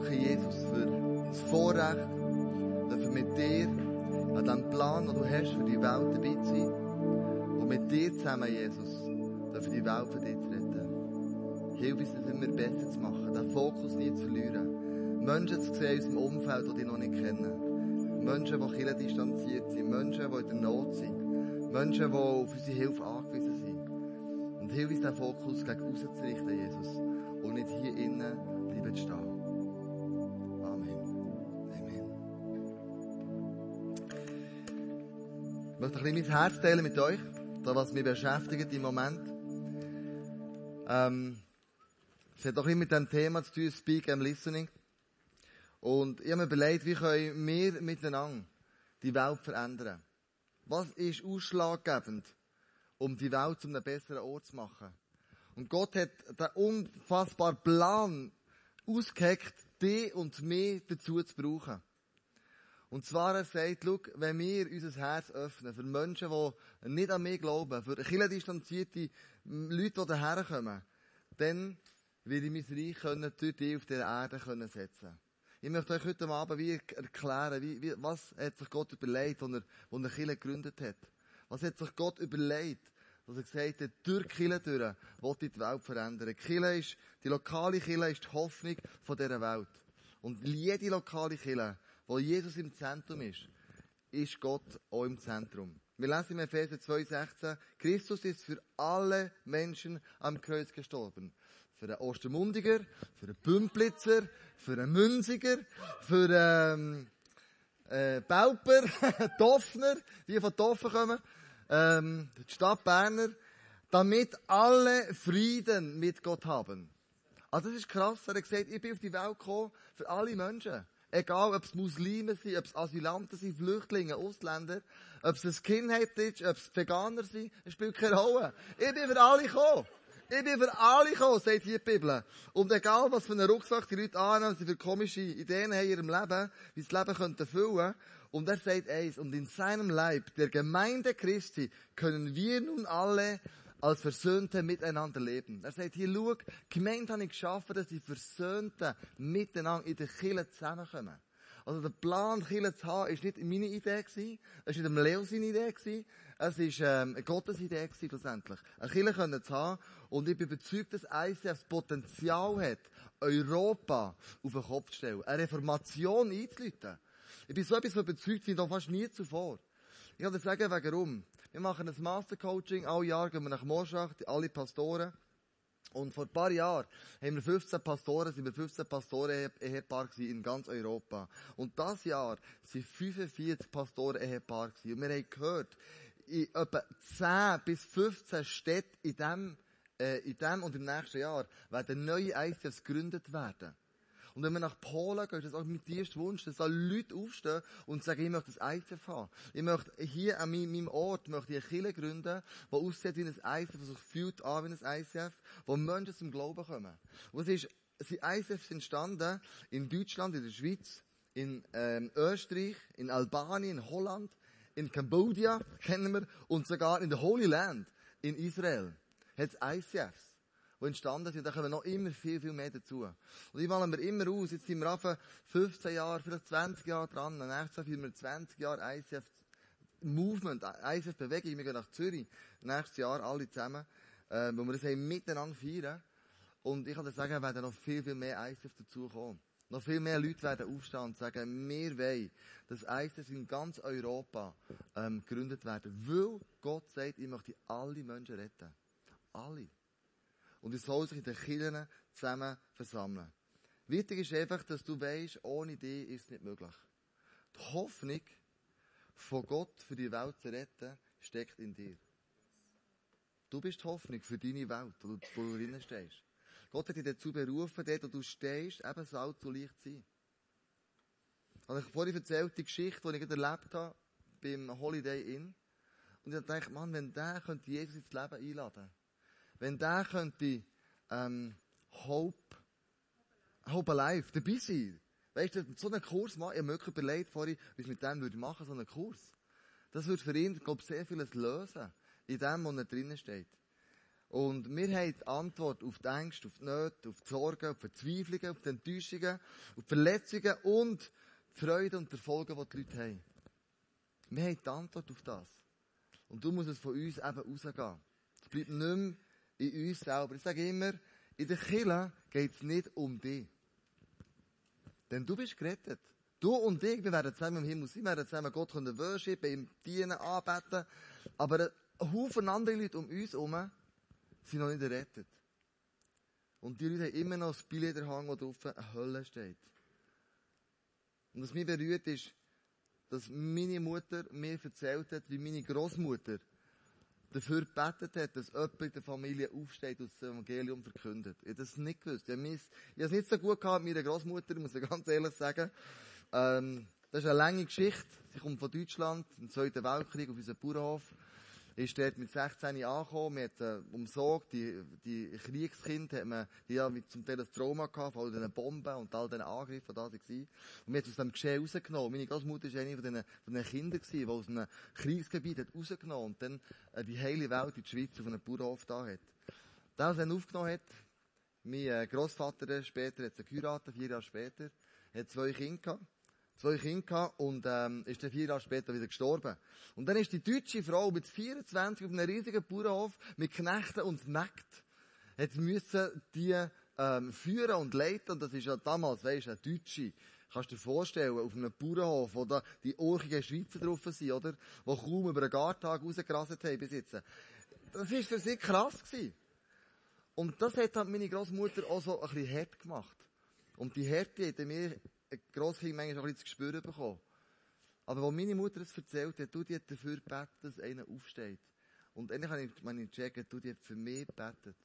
danke, Jesus, für das Vorrecht, dass wir mit dir an diesem Plan, den du hast, für die Welt dabei zu sein. Und mit dir zusammen, Jesus, dürfen die Welt für dich retten. Hilf uns, das immer besser zu machen, den Fokus nie zu verlieren. Menschen zu sehen aus dem Umfeld, die dich noch nicht kennen. Menschen, die Kirche distanziert sind. Menschen, die in der Not sind. Menschen, die auf unsere Hilfe angewiesen sind. Und hilf uns, den Fokus gegen außen zu richten, Jesus. Und nicht hier innen bleiben zu stehen. Ich möchte ein bisschen mein Herz teilen mit euch, das, was mich beschäftigt im Moment. Ähm, es hat auch immer mit dem Thema zu tun, Speak and Listening. Und ich habe mir überlegt, wie können wir miteinander die Welt verändern? Was ist ausschlaggebend, um die Welt zu einem besseren Ort zu machen? Und Gott hat den unfassbaren Plan ausgeheckt, die und mich dazu zu brauchen. Und zwar, er sagt, schau, wenn wir unser Herz öffnen für Menschen, die nicht an mich glauben, für distanzierte Leute, die daherkommen, dann werde ich mein Reich können, durch die auf der Erde können setzen Ich möchte euch heute Abend wie erklären, wie, wie, was hat sich Gott überlegt, als er, als er Kirche gegründet hat. Was hat sich Gott überlegt, dass er gesagt hat, durch Kirche durch, will die Welt verändern. Kirche ist, die lokale Kirche ist die Hoffnung dieser Welt. Und jede lokale Kirche, wo Jesus im Zentrum ist, ist Gott auch im Zentrum. Wir lesen im Epheser 2,16, Christus ist für alle Menschen am Kreuz gestorben. Für den Ostermundiger, für den Bümplitzer, für den Münziger, für den äh, Belper, Doffner, die von Doffen kommen, ähm, die Stadt Berner, damit alle Frieden mit Gott haben. Also das ist krass, er hat gesagt, ich bin auf die Welt gekommen für alle Menschen. Egal, ob es Muslime sind, ob es Asylanten sind, Flüchtlinge, Ausländer, ob es ein Skinhead ist, ob es Veganer sind, es spielt keine Rolle. Ich bin für alle gekommen. Ich bin für alle gekommen, sagt hier die Bibel. Und egal, was für einen Rucksack die Leute annehmen, sie für komische Ideen haben in ihrem Leben, wie sie das Leben könnten füllen. Und er sagt eins, und in seinem Leib, der Gemeinde Christi, können wir nun alle als Versöhnte miteinander leben. Er sagt hier, schau, Gemeinde habe ich geschaffen, dass die Versöhnten miteinander in der Kirche zusammenkommen. Also der Plan, Kirche zu haben, ist nicht meine Idee gewesen, es war nicht Leo seine Idee gewesen, es war ähm, Gottes Idee gewesen, schlussendlich. Eine Kirche können zu haben, und ich bin überzeugt, dass ICF das Potenzial hat, Europa auf den Kopf zu stellen, eine Reformation einzuleiten. Ich bin so etwas überzeugt wie noch fast nie zuvor. Ich kann dir sagen, warum. Wir machen ein Mastercoaching, alle Jahre gehen wir nach Morschach, alle Pastoren. Und vor ein paar Jahren haben wir 15 Pastoren, sind wir 15 Pastoren-Ehepaar in ganz Europa. Und das Jahr sind 45 Pastoren-Ehepaar. Und wir haben gehört, in etwa 10 bis 15 Städten in dem, äh, in dem und im nächsten Jahr werden neue ICFs gegründet werden. Und wenn wir nach Polen gehen, ist das auch mein tiefster Wunsch, dass da Leute aufstehen und sagen, ich möchte ein ICF haben. Ich möchte hier an meinem Ort möchte ich eine Kirche gründen, die aussieht wie ein ICF, die sich fühlt an wie ein ICF, wo Menschen zum Glauben kommen. Und es ist, sind ICFs entstanden in Deutschland, in der Schweiz, in ähm, Österreich, in Albanien, in Holland, in Kambodscha, kennen wir, und sogar in der Holy Land, in Israel, hat es ICFs die entstanden sind. Da kommen noch immer viel, viel mehr dazu. Und ich malen wir immer aus. Jetzt sind wir auf 15 Jahre, vielleicht 20 Jahre dran. Nächstes Jahr führen wir 20 Jahre ICF Movement, ICF Bewegung. Wir gehen nach Zürich. Nächstes Jahr alle zusammen. Äh, wo wir das miteinander feiern. Und ich kann dir sagen, werden noch viel, viel mehr ICF dazukommen. Noch viel mehr Leute werden aufstehen und sagen, wir wollen, dass ICF in ganz Europa ähm, gegründet werden. Weil Gott sagt, ich möchte alle Menschen retten. Alle. Und es soll sich in den Kirchen zusammen versammeln. Wichtig ist einfach, dass du weißt, ohne dich ist es nicht möglich. Die Hoffnung von Gott für die Welt zu retten, steckt in dir. Du bist die Hoffnung für deine Welt, wo du, wo du drinnen stehst. Gott hat dich dazu berufen, dort, wo du stehst, eben Salz zu Licht zu sein. Und ich vorhin erzählt die Geschichte, die ich erlebt habe, beim Holiday Inn. Und ich dachte, Mann, wenn der könnte Jesus ins Leben einladen wenn der könnte, ähm, Hope, Hope Alive dabei sein. Weißt du, so einen Kurs machen, ich habe mir wirklich überlegt vorhin, wie ich mit dem würde machen, so einen Kurs. Das würde für ihn, glaube ich, sehr vieles lösen. In dem, wo er drinnen steht. Und wir haben die Antwort auf die Ängste, auf die Nöte, auf die Sorgen, auf die Verzweiflungen, auf die Enttäuschungen, auf die Verletzungen und die Freude und die Erfolge, die die Leute haben. Wir haben die Antwort auf das. Und du musst es von uns eben rausgehen. Es bleibt nicht mehr in uns selber. Ich sage immer, in der Kirche geht es nicht um dich. Denn du bist gerettet. Du und ich, wir werden zusammen im Himmel sein, wir werden zusammen Gott können worshipen, ihm dienen, anbeten. Aber ein Haufen andere Leute um uns herum sind noch nicht errettet. Und die Leute haben immer noch das Billett der Hang, wo drauf eine Hölle steht. Und was mich berührt ist, dass meine Mutter mir erzählt hat, wie meine Großmutter dafür gebetet hat, dass jemand in der Familie aufsteht und das Evangelium verkündet. Ich habe das nicht gewusst. Ich habe, es nicht so gut gehabt mit meiner Großmutter, muss ich ganz ehrlich sagen. Ähm, das ist eine lange Geschichte. Sie kommt von Deutschland, im Zweiten Weltkrieg, auf unseren Bauernhof ist dort mit 16 angekommen, man hat äh, umsorgt, die, die Kriegskinder hat man, die ja zum Teil ein Trauma gehabt, von all diesen Bomben und all diesen Angriffen, die da waren. Und man hat aus dem Geschehen rausgenommen. Meine Großmutter war eine von diesen, von diesen Kindern die aus einem Kriegsgebiet hat rausgenommen und dann äh, die heile Welt in die Schweiz auf einem Bauernhof da hat. Der, was dann aufgenommen hat, mein äh, Großvater später hat sie geheiratet, vier Jahre später, hat zwei Kinder gehabt zwei Kinder und ähm, ist dann vier Jahre später wieder gestorben. Und dann ist die deutsche Frau mit 24 auf einem riesigen Bauernhof mit Knechten und Mägd hat müssen die ähm, führen und leiten. Und das ist ja damals, weisst du, eine Deutsche. Kannst du dir vorstellen, auf einem Bauernhof, wo da die orchigen Schweizer drauf sind, oder? Die kaum über einen Gartag rausgerasselt haben bis jetzt. Das war für sie krass gewesen. Und das hat halt meine Großmutter auch so ein bisschen hart gemacht. Und die Härte hat mir Grosskind manchmal auch ein bisschen zu spüren bekommen. Aber als meine Mutter es erzählt hat, du, die hat dafür gebetet, dass einer aufsteht. Und endlich habe ich meine checken, du, die hat für mich gebetet,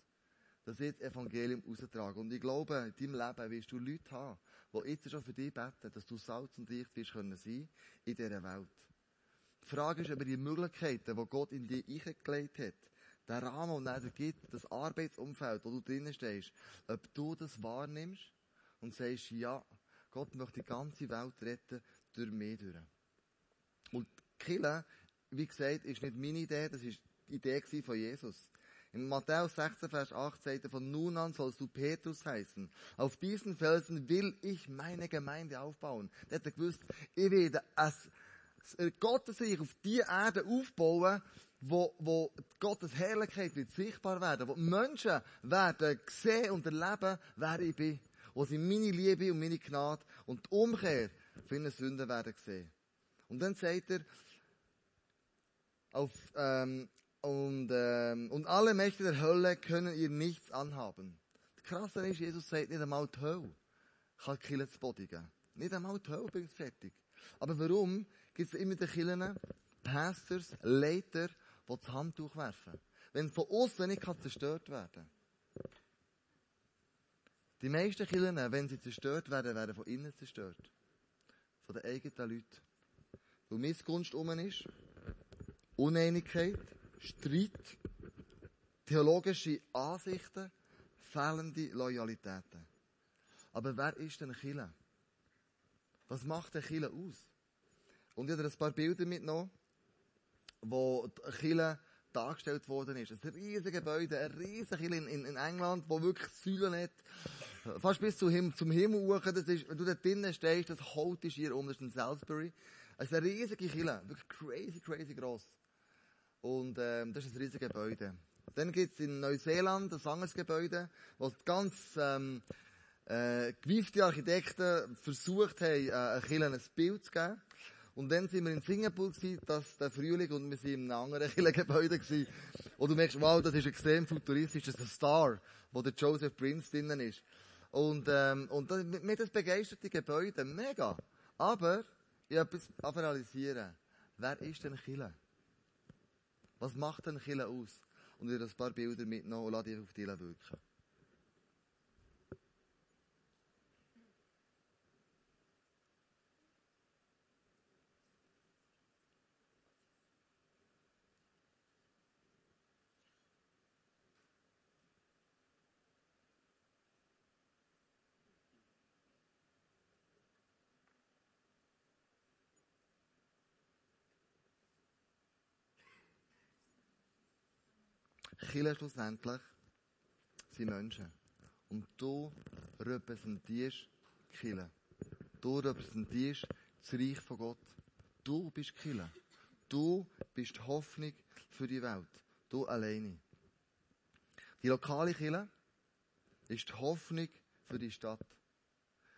dass ich das Evangelium raustrage. Und ich glaube, in deinem Leben wirst du Leute haben, die jetzt schon für dich beten, dass du Salz und Licht wirst können sein in dieser Welt. Die Frage ist aber die Möglichkeiten, die Gott in dich eingelegt hat, der Rahmen, den er dir gibt, das Arbeitsumfeld, wo du drinnen stehst, ob du das wahrnimmst und sagst, ja, Gott möchte die ganze Welt retten, durch mich durch. Und Kille, wie gesagt, ist nicht meine Idee, das ist die Idee von Jesus. In Matthäus 16, Vers 8 sagt er, von nun an sollst du Petrus heißen. Auf diesen Felsen will ich meine Gemeinde aufbauen. Der hat gewusst, ich werde es, Gottes Reich auf die Erde aufbauen, wo, wo Gottes Herrlichkeit wird sichtbar werden, wo Menschen werden sehen und erleben, wer ich bin wo sie meine Liebe und meine Gnade und die Umkehr für ihre Sünden werden sehen. Und dann sagt er, auf, ähm, und, ähm, und alle Mächte der Hölle können ihr nichts anhaben. Das Krasse ist, Jesus sagt nicht einmal die Hölle kann Kille zu Boden geben. Nicht einmal die Hölle bringt fertig. Aber warum gibt es immer die Killen, Pastors, Leiter, die das Handtuch werfen? Wenn von außen nicht zerstört werden kann. Die meisten Kirchen, wenn sie zerstört werden, werden von innen zerstört. Von den eigenen Leuten. Weil Missgunst um ist, Uneinigkeit, Streit, theologische Ansichten, fehlende Loyalitäten. Aber wer ist denn Chile? Was macht der Chile aus? Und ich habe ein paar Bilder mitgenommen, wo Chile dargestellt worden ist. Ein riesiges Gebäude, ein riesiges in, in, in England, wo wirklich Säulen hat. Fast bis zum Himmel, zum Himmel hoch. Das ist, wenn du da drinnen stehst, das Holt ist hier unten in Salisbury. Es ist eine riesige Kille. Wirklich crazy, crazy gross. Und, ähm, das ist ein riesiges Gebäude. Dann gibt's in Neuseeland ein anderes Gebäude, wo ganz, ähm, äh, gewiefte Architekten versucht haben, äh, ein Kille ein Bild zu geben. Und dann sind wir in Singapur gewesen, das, der Frühling, und wir sind in einem anderen Gebäude gewesen. Und du merkst, wow, das ist extrem futuristisch, das ist ein Star, wo der Joseph Prince drinnen ist. Und, ähm, und das, mir das begeisterte Gebäude, mega. Aber, ich habe etwas realisieren. Wer ist denn Chile? Was macht denn Chile aus? Und ich habe ein paar Bilder mitgenommen und lasse die auf die wirken. Kirche schlussendlich sind Menschen. Und du repräsentierst Kirche. Du repräsentierst das Reich von Gott. Du bist Kirche. Du bist die Hoffnung für die Welt. Du alleine. Die lokale Kirche ist die Hoffnung für die Stadt.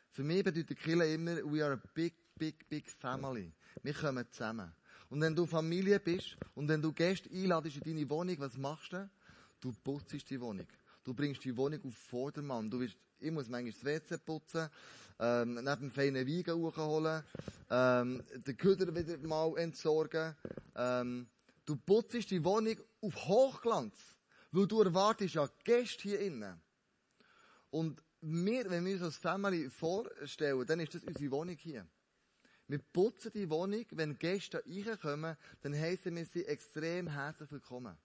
Für mich bedeutet Kirche immer, we are a big, big, big family. Wir kommen zusammen. Und wenn du Familie bist und wenn du Gäste einladest in deine Wohnung, was machst du? Du putzt die Wohnung. Du bringst die Wohnung auf Vordermann. Du wirst, ich muss manchmal das WC putzen, ähm, neben dem feinen Wein hochholen, ähm, den Köder wieder mal entsorgen. Ähm, du putzt die Wohnung auf Hochglanz, weil du erwartest ja Gäste hier innen. Und wir, wenn wir uns als Family vorstellen, dann ist das unsere Wohnung hier. Wir putzen die Wohnung, wenn Gäste reinkommen, dann heißen wir sie extrem herzlich willkommen.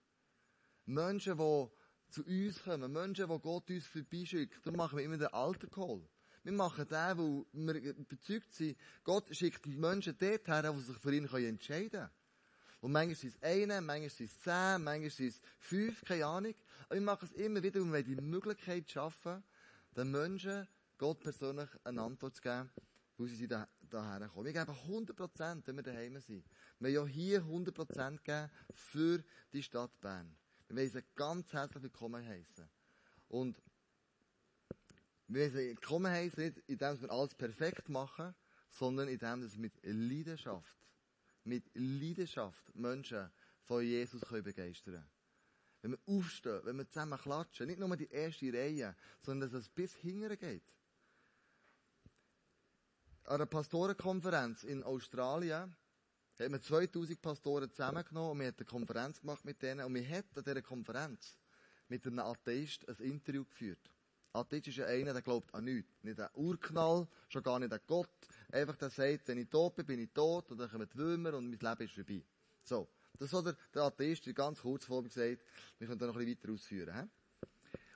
Menschen, die zu uns kommen, Menschen, die Gott uns vorbeischickt, dann machen wir immer den alten Call. Wir machen den, weil wir überzeugt sind, Gott schickt die Menschen dort her, die sich für ihn entscheiden können. Und manchmal sind es eine, manchmal sind es zehn, manchmal sind es fünf, keine Ahnung. Aber wir machen es immer wieder, um die Möglichkeit zu schaffen, den Menschen Gott persönlich eine Antwort zu geben, wo sie da, daher kommen. Wir geben 100 Prozent, wenn wir daheim sind. Wir haben ja hier 100 Prozent für die Stadt Bern. Wir wollen sie ganz herzlich willkommen heißen. Und wir wollen sie willkommen heißen, nicht indem wir alles perfekt machen, sondern indem wir mit Leidenschaft, mit Leidenschaft Menschen von Jesus begeistern können. Wenn wir aufstehen, wenn wir zusammen klatschen, nicht nur die erste Reihe, sondern dass es bis hinten geht. An einer Pastorenkonferenz in Australien hat man 2000 Pastoren zusammengenommen und man hat eine Konferenz gemacht mit denen und man hat an dieser Konferenz mit einem Atheist ein Interview geführt. Atheist ist ja einer, der glaubt an nichts. Nicht an Urknall, schon gar nicht an Gott. Einfach der sagt, wenn ich tot bin, bin ich tot und dann kommen die Würmer und mein Leben ist vorbei. So. Das hat der, der Atheist in ganz kurz vor mir gesagt. Wir können da noch ein bisschen weiter ausführen. He?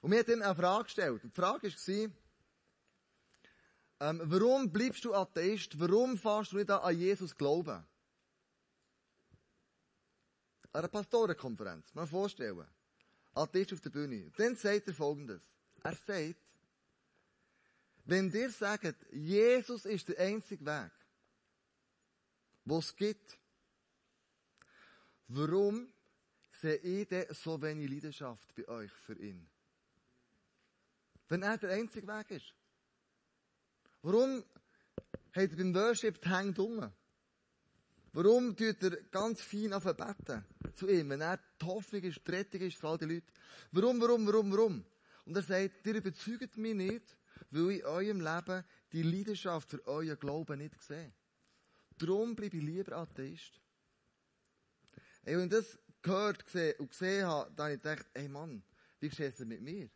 Und mir hat ihm eine Frage gestellt. Und die Frage war, ähm, warum bleibst du Atheist? Warum fährst du nicht an Jesus glauben? An einer Pastorenkonferenz. Mal vorstellen. Atheist auf der Bühne. Dann sagt er folgendes. Er sagt, wenn dir sagt, Jesus ist der einzige Weg, wo es gibt, Warum sehe ich denn so wenig Leidenschaft bei euch für ihn? Wenn er der einzige Weg ist. Warum hat er beim Worship die Hände dumm? Warum tut er ganz fein auf beten zu ihm, wenn er die Hoffnung ist, die Rettung ist für all die Leute? Warum, warum, warum, warum? Und er sagt, ihr überzeugt mich nicht, weil ich in eurem Leben die Leidenschaft für euren Glauben nicht sehe. Darum bleibe ich lieber Atheist. Ey, wenn ich das gehört und gesehen habe, dann habe ich gedacht, ey Mann, wie geschieht es mit mir?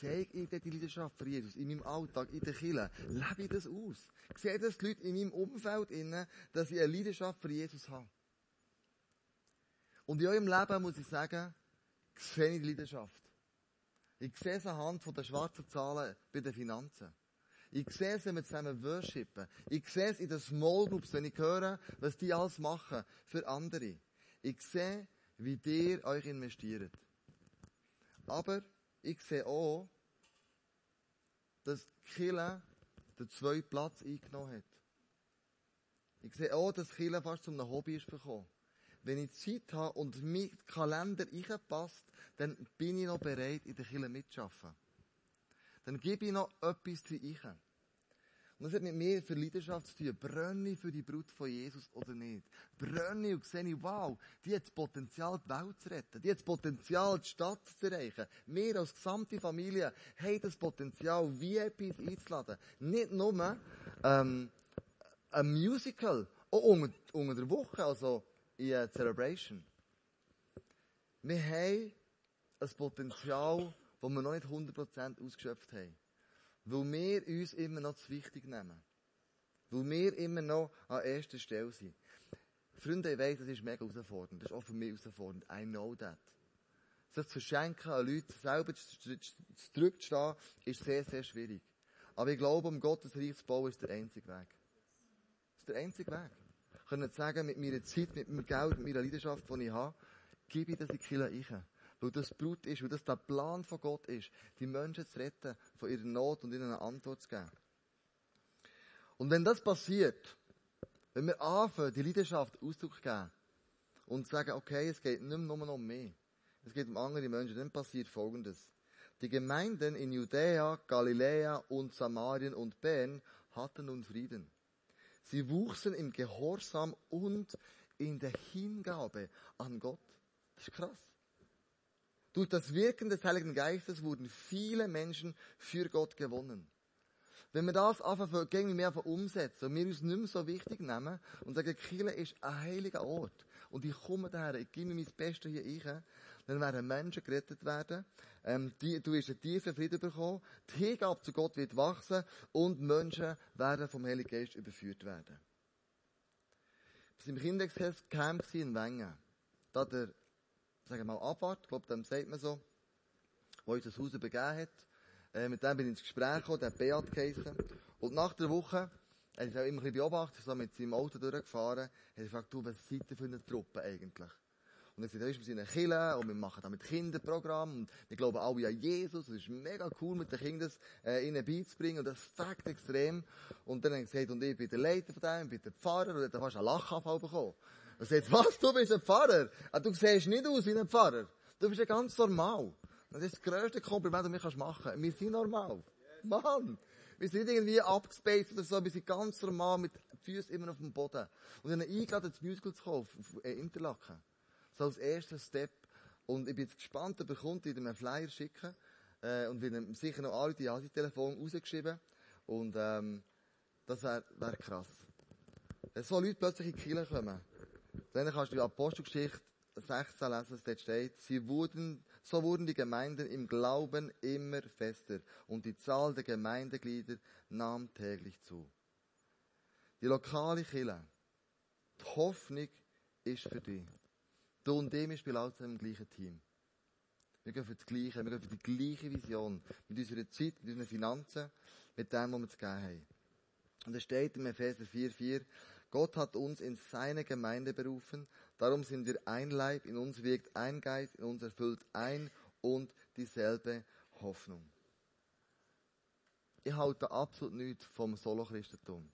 Sehe ich die Leidenschaft für Jesus in meinem Alltag, in der Kirche? Lebe ich das aus? Sehe das die Leute in meinem Umfeld innen, dass ich eine Leidenschaft für Jesus habe? Und in eurem Leben muss ich sagen, sehe ich die Leidenschaft. Ich sehe es anhand der schwarzen Zahlen bei den Finanzen. Ich sehe es, wenn wir zusammen worshipen. Ich sehe es in den Small Groups, wenn ich höre, was die alles machen für andere. Ich sehe, wie ihr euch investiert. Aber ich sehe auch, dass Kille den zweiten Platz eingenommen hat. Ich sehe auch, dass Kille fast zum Hobby ist gekommen. Wenn ich Zeit habe und mein Kalender passt, dann bin ich noch bereit, in der Kille mitzuarbeiten. Dann gebe ich noch etwas rein. Und das hat mit mir für Leidenschaft zu tun. Brenne ich für die Brut von Jesus oder nicht? Brenne ich und sehe ich, wow, die hat das Potenzial, die Welt zu retten. Die hat das Potenzial, die Stadt zu erreichen. Wir als gesamte Familie haben das Potenzial, VIPs einzuladen. Nicht nur, ähm, ein Musical. Auch unter, unter der Woche, also in einer Celebration. Wir haben ein Potenzial, das wir noch nicht 100% ausgeschöpft haben. Weil wir uns immer noch zu wichtig nehmen. Weil wir immer noch an erster Stelle sind. Freunde, ich weiss, das ist mega herausfordernd. Das ist auch für mich herausfordernd. I know that. Sich zu verschenken an Leute, selber zurückzustehen, ist sehr, sehr schwierig. Aber ich glaube, um Gottes Reich zu bauen, ist der einzige Weg. Das ist der einzige Weg. Ich kann sagen, mit meiner Zeit, mit meinem Geld, mit meiner Leidenschaft, die ich habe, gebe ich das in die Kirche. Weil das Blut ist, weil das der Plan von Gott ist, die Menschen zu retten, von ihrer Not und ihnen eine Antwort zu geben. Und wenn das passiert, wenn wir anfangen, die Leidenschaft Ausdruck zu geben und sagen, okay, es geht nicht mehr nur um mich, es geht um andere Menschen, dann passiert Folgendes. Die Gemeinden in Judäa, Galiläa und Samarien und Bern hatten nun Frieden. Sie wuchsen im Gehorsam und in der Hingabe an Gott. Das ist krass. Durch das Wirken des Heiligen Geistes wurden viele Menschen für Gott gewonnen. Wenn wir das einfach gegen mehr umsetzen und wir uns nicht mehr so wichtig nehmen und sagen, Kirche ist ein heiliger Ort und ich komme daher, ich gebe mir mein Bestes hier rein, dann werden Menschen gerettet werden, ähm, die, du wirst einen tiefen Frieden bekommen, die Hingabe zu Gott wird wachsen und Menschen werden vom Heiligen Geist überführt werden. Wir waren im Kindescamp in Wengen. Da der, sagen wir mal, Abwart, ich glaube, dem sagt man so, der uns das Haus übergeben hat. Äh, mit dem bin ich ins Gespräch gekommen, der hat Beat geheissen. Und nach der Woche, er ist auch immer ein bisschen beobachtet, so mit seinem Auto durchgefahren, hat er gefragt, du, was seid ihr für eine Truppe eigentlich? Und er sagt, wir sind eine Kille und wir machen da mit Kinderprogramm und wir glauben alle an Jesus. Es ist mega cool, mit den Kindern äh, ihnen beizubringen und das fängt extrem. Und dann hat er gesagt, und ich bin der Leiter von dem, ich bin der Pfarrer und er hat fast einen Lachanfall bekommen. Er sagt, was, du bist ein Pfarrer? Ah, du siehst nicht aus wie ein Pfarrer. Du bist ja ganz normal. Das ist das grösste Kompliment, das du mir machen kannst. Wir sind normal. Mann! Wir sind nicht irgendwie abgespaced oder so, wir sind ganz normal mit Füßen immer auf dem Boden. Und ich habe eingeladen, das Musical zu kaufen, auf äh, Interlaken. So als erster Step. Und ich bin jetzt gespannt, ob er kommt, wieder einen Flyer schicken. Äh, und wird sicher noch alle die Asi-Telefon rausgeschrieben. Und, ähm, das wäre wär krass. Wenn so Leute plötzlich in die Kirche kommen, dann kannst du die Apostelgeschichte 16 lesen, dort steht, sie wurden, so wurden die Gemeinden im Glauben immer fester und die Zahl der Gemeindeglieder nahm täglich zu. Die lokale Kirche, die Hoffnung ist für dich. Du und ich, wir spielen alle zusammen im gleichen Team. Wir gehen für das Gleiche, wir gehen für die gleiche Vision. Mit unserer Zeit, mit unseren Finanzen, mit dem, was wir zu geben haben. Und es steht im Epheser 4,4, Gott hat uns in seine Gemeinde berufen, darum sind wir ein Leib, in uns wirkt ein Geist, in uns erfüllt ein und dieselbe Hoffnung. Ich halte absolut nichts vom Solo-Christentum.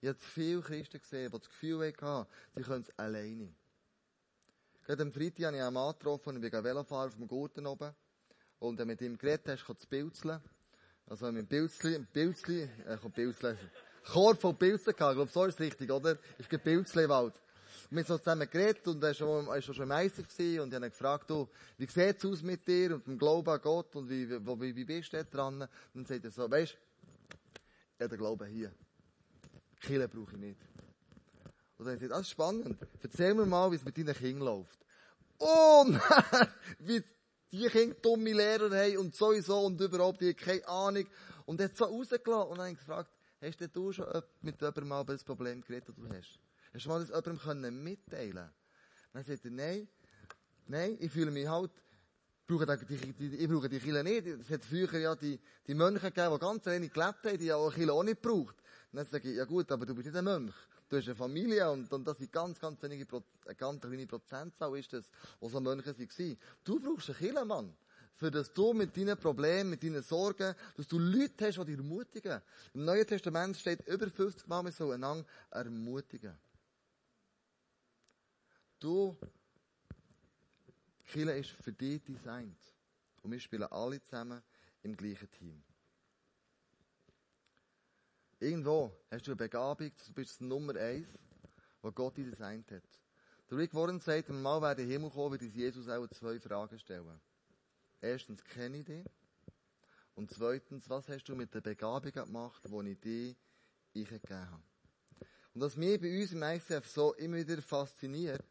Ich habe viele Christen gesehen, die das Gefühl hatten, sie können es alleine. Gerade am Freitag habe ich einen Mann getroffen, ich bin Velofahren auf dem Gurten oben. Und er mit ihm geredet hast, kann das Pilzeln. Also mit dem Pilzli, Pilzli, äh, kommt Pilzli. Korb von Pilzen gehabt, ich glaube, so ist es richtig, oder? Ist kein Pilzli im Wald. Wir haben so zusammen geredet und er war schon, schon Meister gewesen und ich habe ihn gefragt, du, wie sieht es aus mit dir und dem Glauben an Gott und wie, wie, wie bist du da dran? Und dann sagt er so, weißt, ja, der Glaube hier. Kille brauche ich nicht. Und dann sagt er, das ist spannend. Erzähl mir mal, wie es mit deinen Kindern läuft. Oh nein! Wie die Kinder dumme Lehrer haben und sowieso und überhaupt, die haben keine Ahnung. Und er hat so rausgelassen und dann ich gefragt, hast du schon mit jemandem mal über das Problem geredet, das du hast? Hast du mal das jemandem können mitteilen Dann sagt er, nein, nein, ich fühle mich halt, ich brauche die Kille nicht. Es hat früher ja die, die Mönche gegeben, die ganz wenig gelebt haben, die auch Kille auch nicht gebraucht. dann sage ich, ja gut, aber du bist nicht ein Mönch du hast eine Familie und, und das sind ganz, ganz wenige, eine ganz kleine Prozentzahl ist das, was so Mönche waren. Du brauchst einen Killer, Mann. Für dass du mit deinen Problemen, mit deinen Sorgen, dass du Leute hast, die dich ermutigen. Im Neuen Testament steht über 50 Mal, wir sollen einander ermutigen. Du, Killer ist für dich designt. Und wir spielen alle zusammen im gleichen Team. Irgendwo hast du eine Begabung, du bist Nummer eins, wo Gott dir designt hat. Der Rick Warren sagt, wenn mal werde Himmel kommen, wird Jesus auch zwei Fragen stellen. Erstens, kenne ich dich? Und zweitens, was hast du mit der Begabung gemacht, die ich dir eingegeben habe? Und was mich bei uns im ICF so immer wieder fasziniert,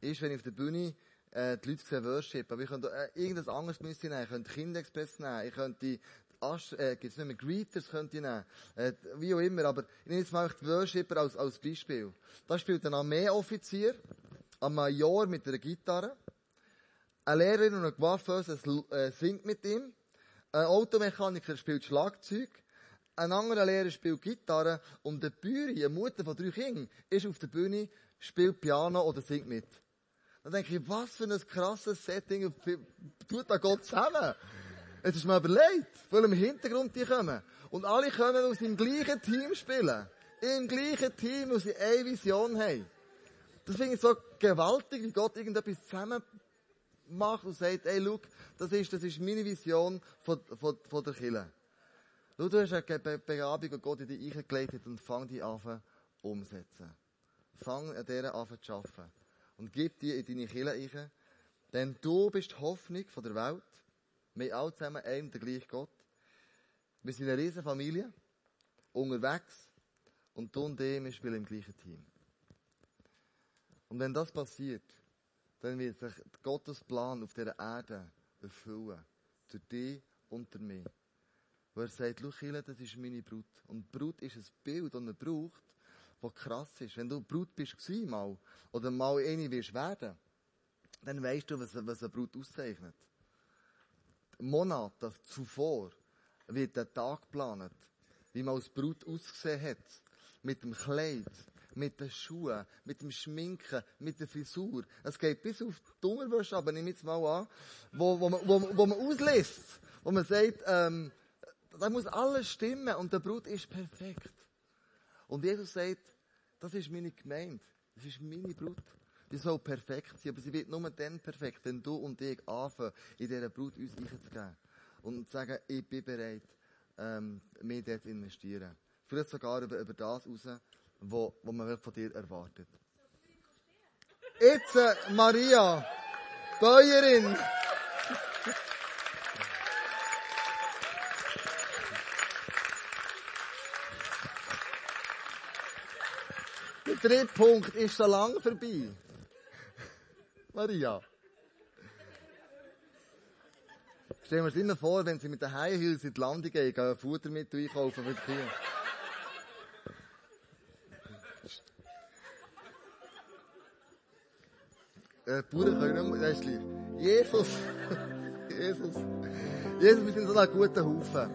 ist, wenn ich auf der Bühne äh, die Leute sehen Worship, aber ich könnte äh, irgendwas anderes müssen nehmen, ich könnte Kinderexpress nehmen, ich könnte Asch, äh, gibt's nicht mehr Greeters, könnt ihr nehmen. Äh, wie auch immer, aber ich nehme jetzt mal die Worshipper als, als Beispiel. Da spielt ein Armeeoffizier, ein Major mit einer Gitarre, eine Lehrerin und ein Coiffeuse singt mit ihm, ein Automechaniker spielt Schlagzeug, ein anderer Lehrer spielt Gitarre und der Büri, eine Mutter von drei Kindern, ist auf der Bühne, spielt Piano oder singt mit. Dann denke ich, was für ein krasses Setting tut da Gott zusammen. Es ist mir überlegt, allem im Hintergrund die kommen. Und alle können aus dem gleichen Team spielen. Im gleichen Team, wo sie eine Vision haben. Das finde ich so gewaltig, wie Gott irgendetwas zusammen macht und sagt, ey, schau, das ist, das ist meine Vision von, von, von der Kirche. Schau, du hast eine Begabung, die Gott in dich eingelegt hat und fang die an umsetzen. Fang an dieser an zu arbeiten. Und gib die in deine Kirche ein. Denn du bist die Hoffnung von der Welt. Wir alle zusammen einen der gleichen Gott. Wir sind eine riesige Familie. Unterwegs. Und du und ich, wir spielen im gleichen Team. Und wenn das passiert, dann wird sich Gottes Plan auf dieser Erde erfüllen. Durch dich und durch mich. Wo er sagt, schau, Chile, das ist meine Brut. Und Brut ist ein Bild, das er braucht, das krass ist. Wenn du Brut bist mal, oder mal eine wirst werden, dann weißt du, was, was eine Brut auszeichnet. Monate zuvor wird der Tag geplant, wie man als Brut ausgesehen hat. Mit dem Kleid, mit den Schuhen, mit dem Schminken, mit der Frisur. Es geht bis auf die Unterwäsche, aber nehme jetzt mal an, wo, wo, man, wo, wo man auslässt, wo man sagt, ähm, da muss alles stimmen und der Brut ist perfekt. Und Jesus sagt, das ist meine Gemeinde, das ist meine Brut. Die soll perfekt sein, aber sie wird nur dann perfekt, wenn du und ich anfangen, in dieser Brut uns einzugeben. Und sagen, ich bin bereit, ähm, mehr dort zu investieren. Vielleicht sogar über, über das raus, was man von dir erwartet. Jetzt, äh, Maria, Bäuerin. Der dritte Punkt ist schon lange vorbei. Maria. Stellen wir uns immer vor, wenn sie mit High Heels in die Landung gehen, gehen Futter mit einkaufen für die Kühe. Äh, Bauern können nicht, das ist gleich. Jesus, Jesus, Jesus, wir sind so ein guter Haufen.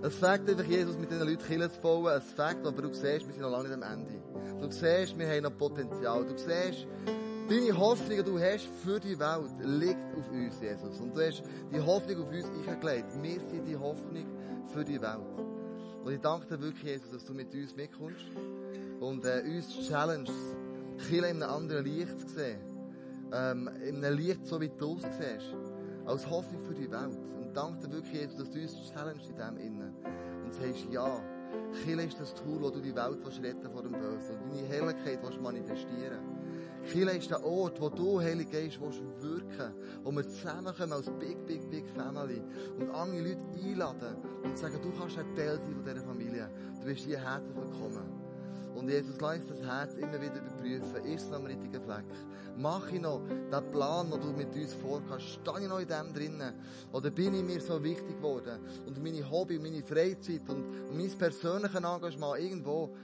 Es fängt einfach, Jesus mit diesen Leuten Kirchen zu bauen. Es fängt, aber du siehst, wir sind noch lange nicht am Ende. Du siehst, wir haben noch Potenzial. Du siehst, deine Hoffnung, die du hast für die Welt, liegt auf uns, Jesus. Und du hast die Hoffnung auf uns eingelegt. Wir sind die Hoffnung für die Welt. Und ich danke dir wirklich, Jesus, dass du mit uns mitkommst und äh, uns challengest, Kirche in einem anderen Licht zu sehen ähm, in einem Licht, so wie du es siehst. Als Hoffnung für die Welt. Und danke dir wirklich, Jesus, dass du uns challenge in dem innen. Und sagst, ja, Kirche ist das Tool, wo du die Welt retten vor dem Bösen. Und deine Herrlichkeit willst manifestieren. Kirche ist der Ort, wo du, Heilige Geist, willst wirken. Wo wir zusammenkommen als Big, Big, Big Family. Und andere Leute einladen. Und sagen, du kannst ein Teil sein von dieser Familie. Du bist hier herzlich willkommen. Und Jesus, lass das Herz immer wieder überprüfen. Ist es am richtigen Fleck? Mache ich noch den Plan, den du mit uns vorhast? Stehe ich noch in dem drinnen? Oder bin ich mir so wichtig geworden? Und meine Hobby, meine Freizeit und, mein persönliches Engagement irgendwo.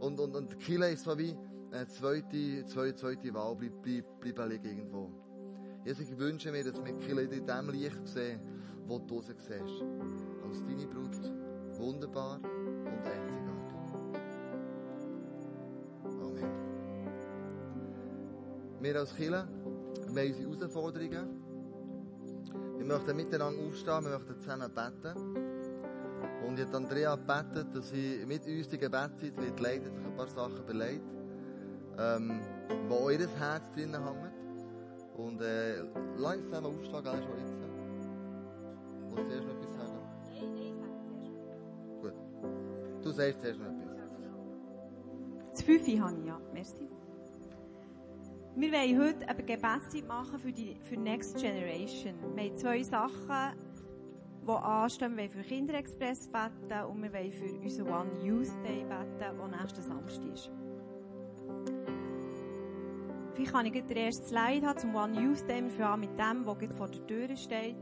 Und, und, und Kille ist so wie eine zweite, zweite, zweite Wahl, bleib, bleib, bleib liegen irgendwo. Jesus, ich wünsche mir, dass wir Kille in dem Licht sehen, wo du sie siehst. Als deine Brut. Wunderbar Wir als Kirche, wir haben unsere Herausforderungen. Wir möchten miteinander aufstehen, wir möchten zusammen beten. Und jetzt Andrea betet, dass sie mit uns die Gebetszeit wird leiten, sich ein paar Sachen überlegt, ähm, wo euer Herz drin hängt. Und äh, lass uns zusammen aufstehen, gell, schon jetzt. Willst du zuerst noch etwas sagen? Nein, nein, ich sage zuerst noch. Gut. Du sagst zuerst noch etwas. Das Fünfe habe ich, ja. Merci. Wir wollen heute eine Gebetszeit machen für die für Next Generation. Wir haben zwei Sachen, die anstehen. Wir wollen für Kinderexpress beten und wir wollen für unseren One Youth Day beten, der nächsten Samstag ist. Vielleicht kann ich den ersten Slide haben zum One Youth Day. Wir fangen mit dem, der vor der Tür steht.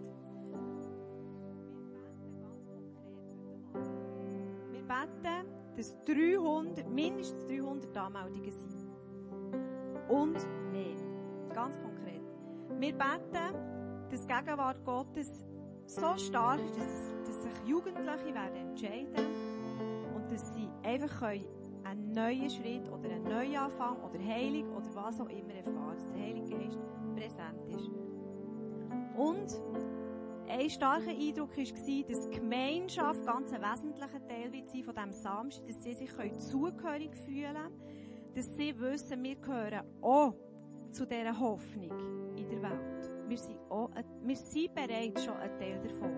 Wir beten, dass 300, mindestens 300 Anmeldungen sind. Und mehr. Ganz konkret. Wir beten, dass die Gegenwart Gottes so stark ist, dass, dass sich Jugendliche werden entscheiden und dass sie einfach einen neuen Schritt oder einen Neuanfang oder Heilung oder was auch immer erfahren. Dass der Heilige Geist präsent ist. Und ein starker Eindruck war, dass die Gemeinschaft ganz ein wesentlicher Teil wird sein von diesem Samstag, dass sie sich zugehörig fühlen können, dass sie wissen, wir gehören auch zu dieser Hoffnung in der Welt. Wir sind, auch, wir sind bereits schon ein Teil davon,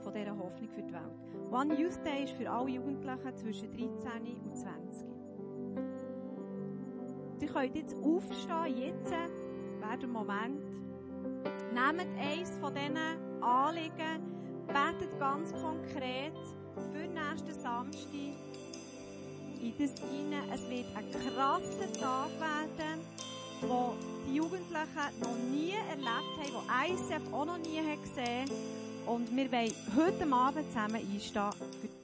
von dieser Hoffnung für die Welt. One Youth Day ist für alle Jugendlichen zwischen 13 und 20. Ihr könnt jetzt aufstehen, jetzt wäre der Moment. Nehmt eins von diesen Anliegen, betet ganz konkret für nächsten Samstag in das hinein. Es wird ein krasser Tag werden, wo die Jugendlichen noch nie erlebt haben, wo ICF auch noch nie gesehen hat. Und wir wollen heute Abend zusammen einstehen für